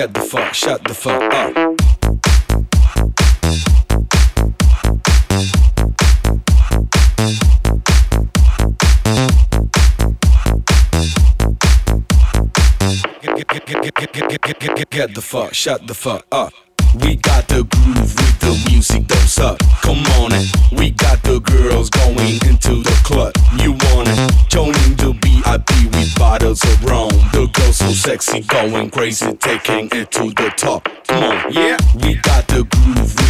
Get the fuck, shut the fuck up. Get the fuck, shut the fuck up. We got the groove with the music, don't suck. Come on in. We got the girls going into the club. You want it? Joining the VIP with bottles of rum. The girls so sexy, going crazy, taking it to the top. Come on, yeah. We got the groove with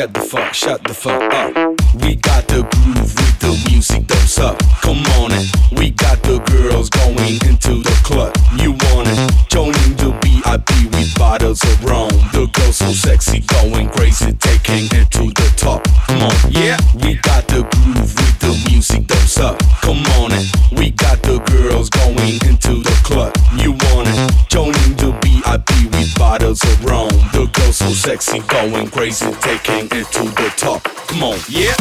We got the groove with the music, don't suck. Come on in. We got the girls going into the club. You want it? Joining the VIP with bottles of rum. The girls so sexy, going crazy, taking it to the top. Come on, yeah. We got the groove with the music, don't suck. Come on in. We got the girls going into the club. You want it? VIP with bottles of rum. The girls so sexy, going crazy, taking it to the top. Come on, yeah.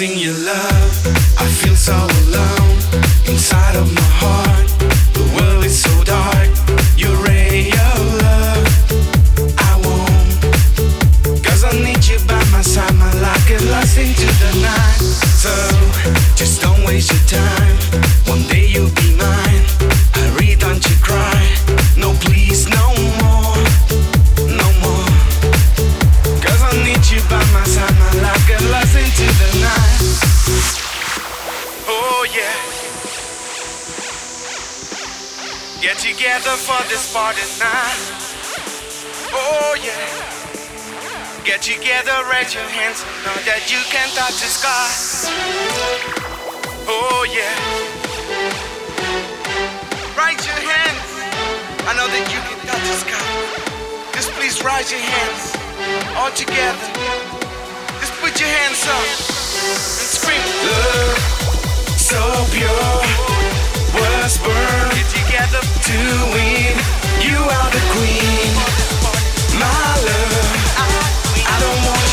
missing your love. I feel so alone inside of my heart. The world is so dark. Your of love, I won't. Cause I need you by my side. My life is lost into the night. So just don't waste your time. together for this party now. Oh yeah. Get together, raise your hands, know that you can touch the sky. Oh yeah. Raise your hands. I know that you can touch the sky. Just please raise your hands all together. Just put your hands up and scream. Love so pure, was born together to win. You are the queen, my love. I don't want.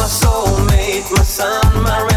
My soulmate, my sun, my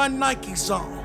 my Nikes on.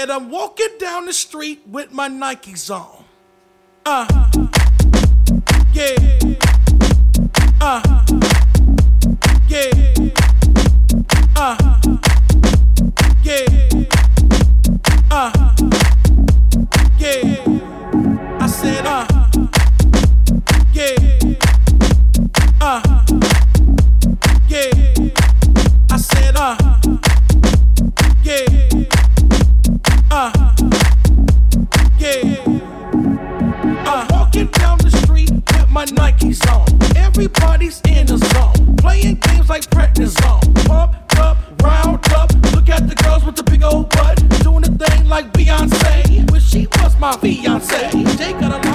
said, I'm walking down the street with my Nikes on. Uh, yeah. Uh, yeah. Uh, yeah. Uh, yeah. I said, uh. my Nikes on. Everybody's in the zone. Playing games like prednisone. Pumped up, round up. Look at the girls with the big old butt. Doing a thing like Beyonce. Wish she was my fiance. They got a